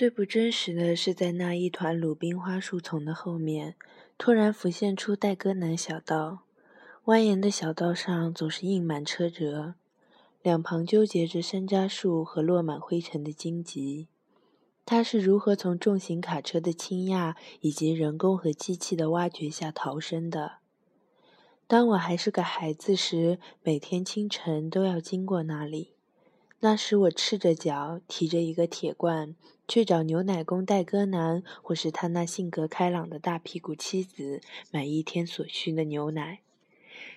最不真实的是，在那一团鲁冰花树丛的后面，突然浮现出戴戈南小道。蜿蜒的小道上总是印满车辙，两旁纠结着山楂树和落满灰尘的荆棘。它是如何从重型卡车的倾轧以及人工和机器的挖掘下逃生的？当我还是个孩子时，每天清晨都要经过那里。那时我赤着脚，提着一个铁罐，去找牛奶工戴哥南，或是他那性格开朗的大屁股妻子，买一天所需的牛奶。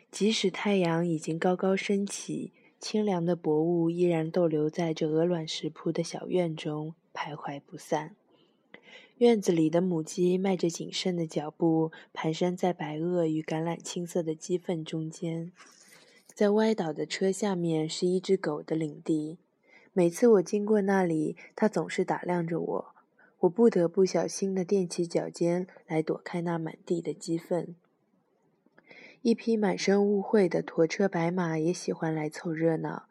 即使太阳已经高高升起，清凉的薄雾依然逗留在这鹅卵石铺的小院中，徘徊不散。院子里的母鸡迈着谨慎的脚步，蹒跚在白垩与橄榄青色的鸡粪中间。在歪倒的车下面是一只狗的领地，每次我经过那里，它总是打量着我，我不得不小心地踮起脚尖来躲开那满地的鸡粪。一匹满身污秽的驼车白马也喜欢来凑热闹，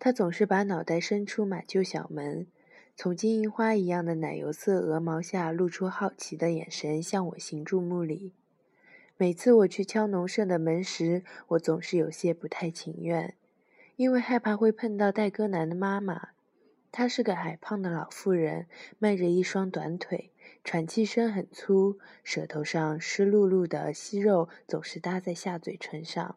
它总是把脑袋伸出马厩小门，从金银花一样的奶油色鹅毛下露出好奇的眼神，向我行注目礼。每次我去敲农舍的门时，我总是有些不太情愿，因为害怕会碰到戴戈南的妈妈。她是个矮胖的老妇人，迈着一双短腿，喘气声很粗，舌头上湿漉漉的息肉总是搭在下嘴唇上。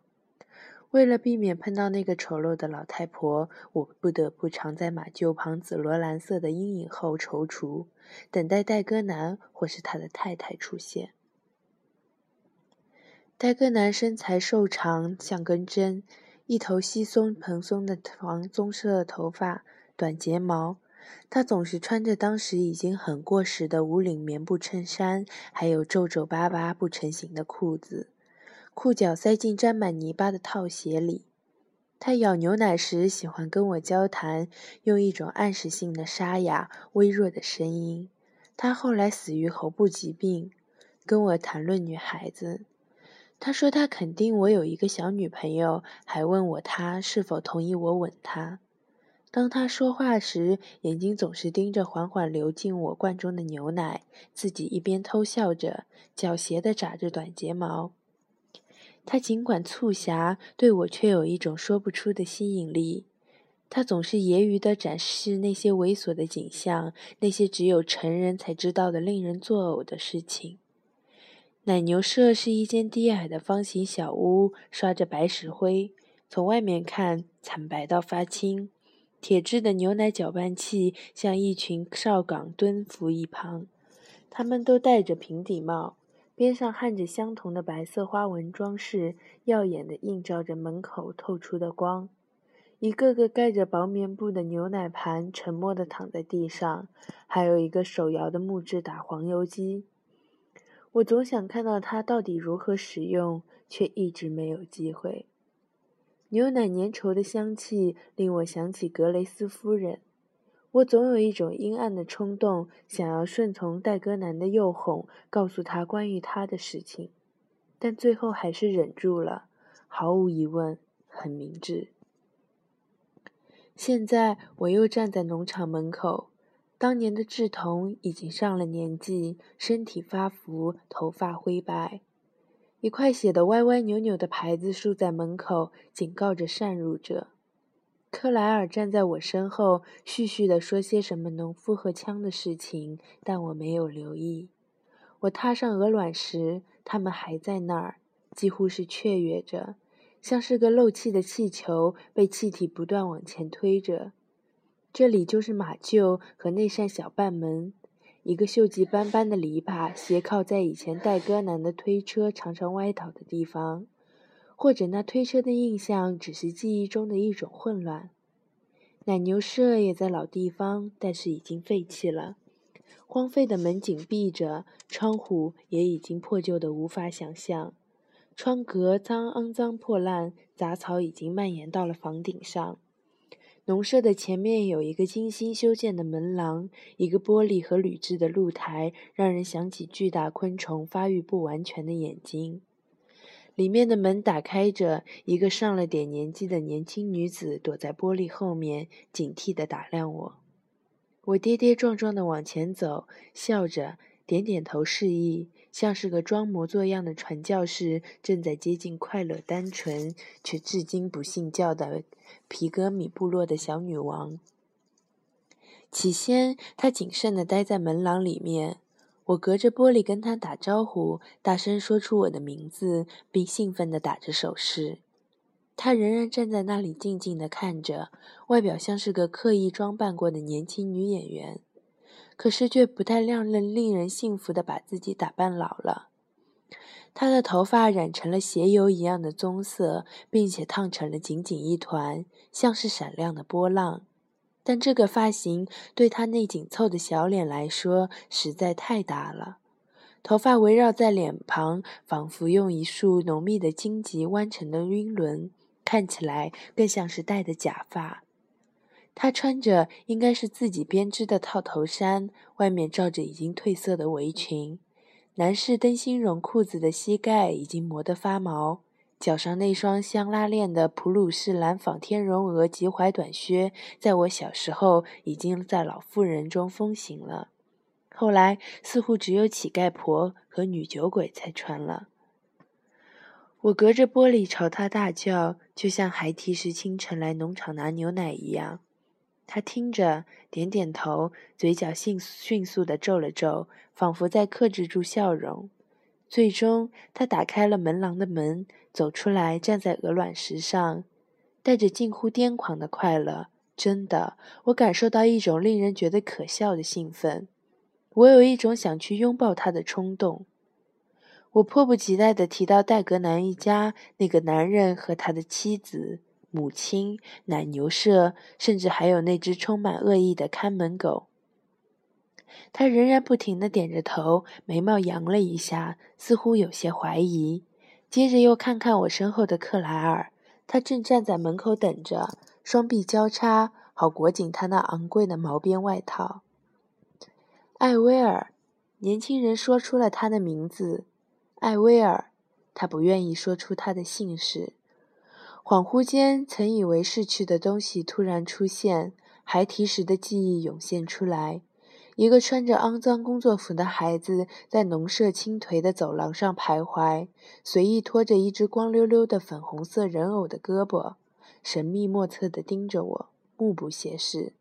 为了避免碰到那个丑陋的老太婆，我不得不藏在马厩旁紫罗兰色的阴影后踌躇，等待戴戈南或是他的太太出现。戴哥男身材瘦长，像根针，一头稀松蓬松的黄棕色头发，短睫毛。他总是穿着当时已经很过时的无领棉布衬衫，还有皱皱巴巴不成形的裤子，裤脚塞进沾满泥巴的套鞋里。他舀牛奶时喜欢跟我交谈，用一种暗示性的沙哑、微弱的声音。他后来死于喉部疾病，跟我谈论女孩子。他说他肯定我有一个小女朋友，还问我他是否同意我吻她。当他说话时，眼睛总是盯着缓缓流进我罐中的牛奶，自己一边偷笑着，狡黠地眨着短睫毛。他尽管促狭，对我却有一种说不出的吸引力。他总是揶揄地展示那些猥琐的景象，那些只有成人才知道的令人作呕的事情。奶牛舍是一间低矮的方形小屋，刷着白石灰，从外面看惨白到发青。铁制的牛奶搅拌器像一群哨岗蹲伏一旁，他们都戴着平底帽，边上焊着相同的白色花纹装饰，耀眼地映照着门口透出的光。一个个盖着薄棉布的牛奶盘沉默地躺在地上，还有一个手摇的木质打黄油机。我总想看到它到底如何使用，却一直没有机会。牛奶粘稠的香气令我想起格雷斯夫人。我总有一种阴暗的冲动，想要顺从戴戈南的诱哄，告诉他关于他的事情，但最后还是忍住了。毫无疑问，很明智。现在我又站在农场门口。当年的志同已经上了年纪，身体发福，头发灰白。一块写的歪歪扭扭的牌子竖在门口，警告着擅入者。克莱尔站在我身后，絮絮地说些什么农夫和枪的事情，但我没有留意。我踏上鹅卵石，他们还在那儿，几乎是雀跃着，像是个漏气的气球，被气体不断往前推着。这里就是马厩和那扇小半门，一个锈迹斑斑的篱笆斜靠在以前戴戈南的推车常常歪倒的地方，或者那推车的印象只是记忆中的一种混乱。奶牛舍也在老地方，但是已经废弃了，荒废的门紧闭着，窗户也已经破旧的无法想象，窗格脏肮脏破烂，杂草已经蔓延到了房顶上。农舍的前面有一个精心修建的门廊，一个玻璃和铝制的露台，让人想起巨大昆虫发育不完全的眼睛。里面的门打开着，一个上了点年纪的年轻女子躲在玻璃后面，警惕地打量我。我跌跌撞撞地往前走，笑着点点头示意，像是个装模作样的传教士，正在接近快乐、单纯却至今不信教的皮格米部落的小女王。起先，她谨慎地待在门廊里面，我隔着玻璃跟她打招呼，大声说出我的名字，并兴奋地打着手势。他仍然站在那里，静静地看着，外表像是个刻意装扮过的年轻女演员，可是却不太让人令人信服地把自己打扮老了。她的头发染成了鞋油一样的棕色，并且烫成了紧紧一团，像是闪亮的波浪。但这个发型对她那紧凑的小脸来说实在太大了。头发围绕在脸庞，仿佛用一束浓密的荆棘弯成的晕轮。看起来更像是戴的假发。他穿着应该是自己编织的套头衫，外面罩着已经褪色的围裙。男士灯芯绒裤子的膝盖已经磨得发毛，脚上那双镶拉链的普鲁士蓝纺天绒鹅及踝短靴，在我小时候已经在老妇人中风行了，后来似乎只有乞丐婆和女酒鬼才穿了。我隔着玻璃朝他大叫，就像孩提时清晨来农场拿牛奶一样。他听着，点点头，嘴角迅迅速地皱了皱，仿佛在克制住笑容。最终，他打开了门廊的门，走出来，站在鹅卵石上，带着近乎癫狂的快乐。真的，我感受到一种令人觉得可笑的兴奋。我有一种想去拥抱他的冲动。我迫不及待地提到戴格南一家那个男人和他的妻子、母亲、奶牛舍，甚至还有那只充满恶意的看门狗。他仍然不停地点着头，眉毛扬了一下，似乎有些怀疑。接着又看看我身后的克莱尔，他正站在门口等着，双臂交叉，好裹紧他那昂贵的毛边外套。艾薇儿，年轻人说出了他的名字。艾薇儿，他不愿意说出他的姓氏。恍惚间，曾以为逝去的东西突然出现，孩提时的记忆涌现出来。一个穿着肮脏工作服的孩子在农舍青颓的走廊上徘徊，随意拖着一只光溜溜的粉红色人偶的胳膊，神秘莫测地盯着我，目不斜视。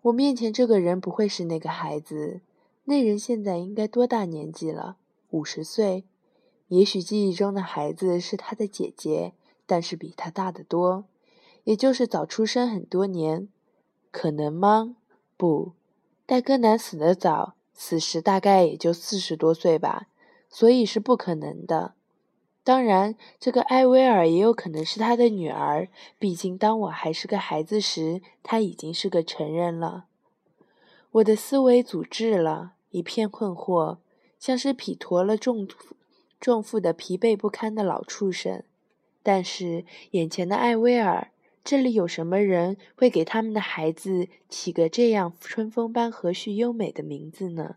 我面前这个人不会是那个孩子，那人现在应该多大年纪了？五十岁，也许记忆中的孩子是他的姐姐，但是比他大得多，也就是早出生很多年。可能吗？不，戴哥南死得早，死时大概也就四十多岁吧，所以是不可能的。当然，这个艾薇儿也有可能是他的女儿，毕竟当我还是个孩子时，他已经是个成人了。我的思维阻滞了，一片困惑。像是匹驮了重重负的疲惫不堪的老畜生，但是眼前的艾薇儿，这里有什么人会给他们的孩子起个这样春风般和煦优美的名字呢？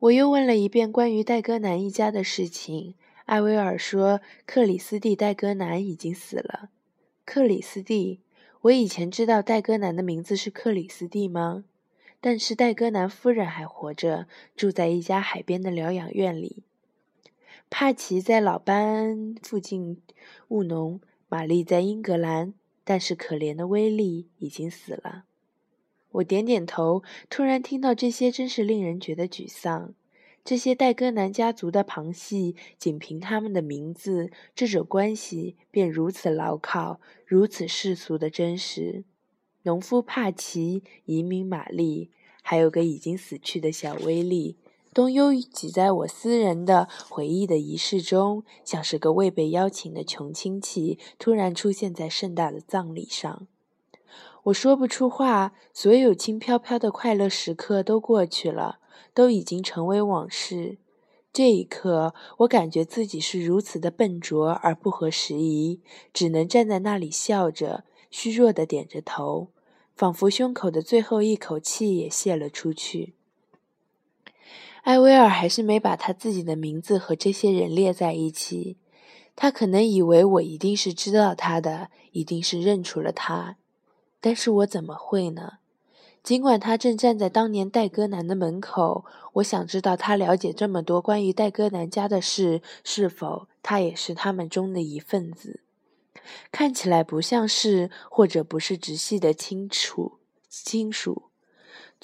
我又问了一遍关于戴戈南一家的事情，艾薇儿说克里斯蒂·戴戈南已经死了。克里斯蒂，我以前知道戴戈南的名字是克里斯蒂吗？但是戴戈南夫人还活着，住在一家海边的疗养院里。帕奇在老班附近务农，玛丽在英格兰，但是可怜的威利已经死了。我点点头，突然听到这些，真是令人觉得沮丧。这些戴戈南家族的旁系，仅凭他们的名字，这种关系便如此牢靠，如此世俗的真实。农夫帕奇，移民玛丽，还有个已经死去的小威利，都拥挤在我私人的回忆的仪式中，像是个未被邀请的穷亲戚，突然出现在盛大的葬礼上。我说不出话，所有轻飘飘的快乐时刻都过去了，都已经成为往事。这一刻，我感觉自己是如此的笨拙而不合时宜，只能站在那里笑着，虚弱的点着头。仿佛胸口的最后一口气也泄了出去。艾薇儿还是没把他自己的名字和这些人列在一起。他可能以为我一定是知道他的，一定是认出了他。但是我怎么会呢？尽管他正站在当年戴戈南的门口，我想知道他了解这么多关于戴戈南家的事，是否他也是他们中的一份子？看起来不像是，或者不是直系的亲属。亲属。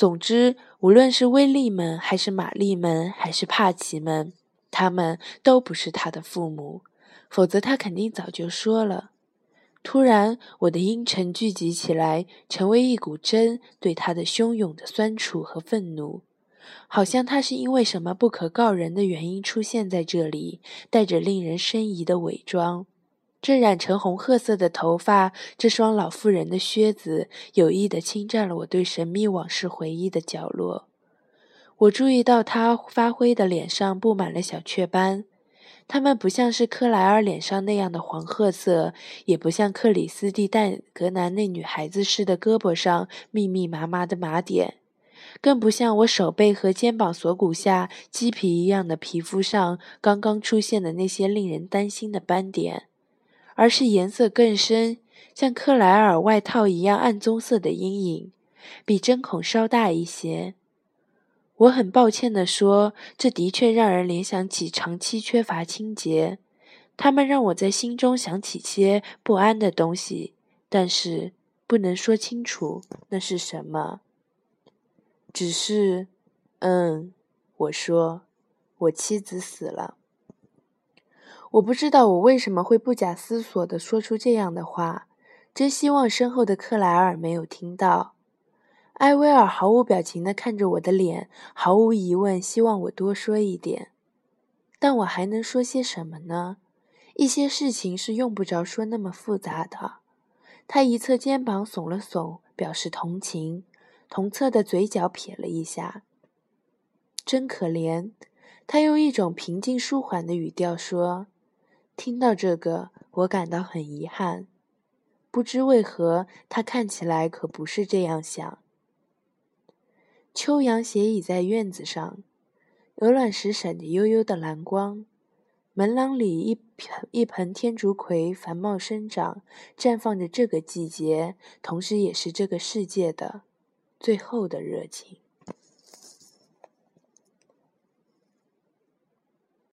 总之，无论是威利们，还是玛丽们，还是帕奇们，他们都不是他的父母，否则他肯定早就说了。突然，我的阴沉聚集起来，成为一股针，对他的汹涌的酸楚和愤怒，好像他是因为什么不可告人的原因出现在这里，带着令人生疑的伪装。这染成红褐色的头发，这双老妇人的靴子，有意地侵占了我对神秘往事回忆的角落。我注意到她发灰的脸上布满了小雀斑，它们不像是克莱尔脸上那样的黄褐色，也不像克里斯蒂戴格南那女孩子似的胳膊上密密麻麻的麻点，更不像我手背和肩膀锁骨下鸡皮一样的皮肤上刚刚出现的那些令人担心的斑点。而是颜色更深，像克莱尔外套一样暗棕色的阴影，比针孔稍大一些。我很抱歉地说，这的确让人联想起长期缺乏清洁。它们让我在心中想起些不安的东西，但是不能说清楚那是什么。只是，嗯，我说，我妻子死了。我不知道我为什么会不假思索地说出这样的话，真希望身后的克莱尔没有听到。艾薇儿毫无表情地看着我的脸，毫无疑问希望我多说一点。但我还能说些什么呢？一些事情是用不着说那么复杂的。他一侧肩膀耸了耸，表示同情，同侧的嘴角撇了一下。真可怜，他用一种平静舒缓的语调说。听到这个，我感到很遗憾。不知为何，他看起来可不是这样想。秋阳斜倚在院子上，鹅卵石闪着幽幽的蓝光。门廊里一盆一盆天竺葵繁茂生长，绽放着这个季节，同时也是这个世界的最后的热情。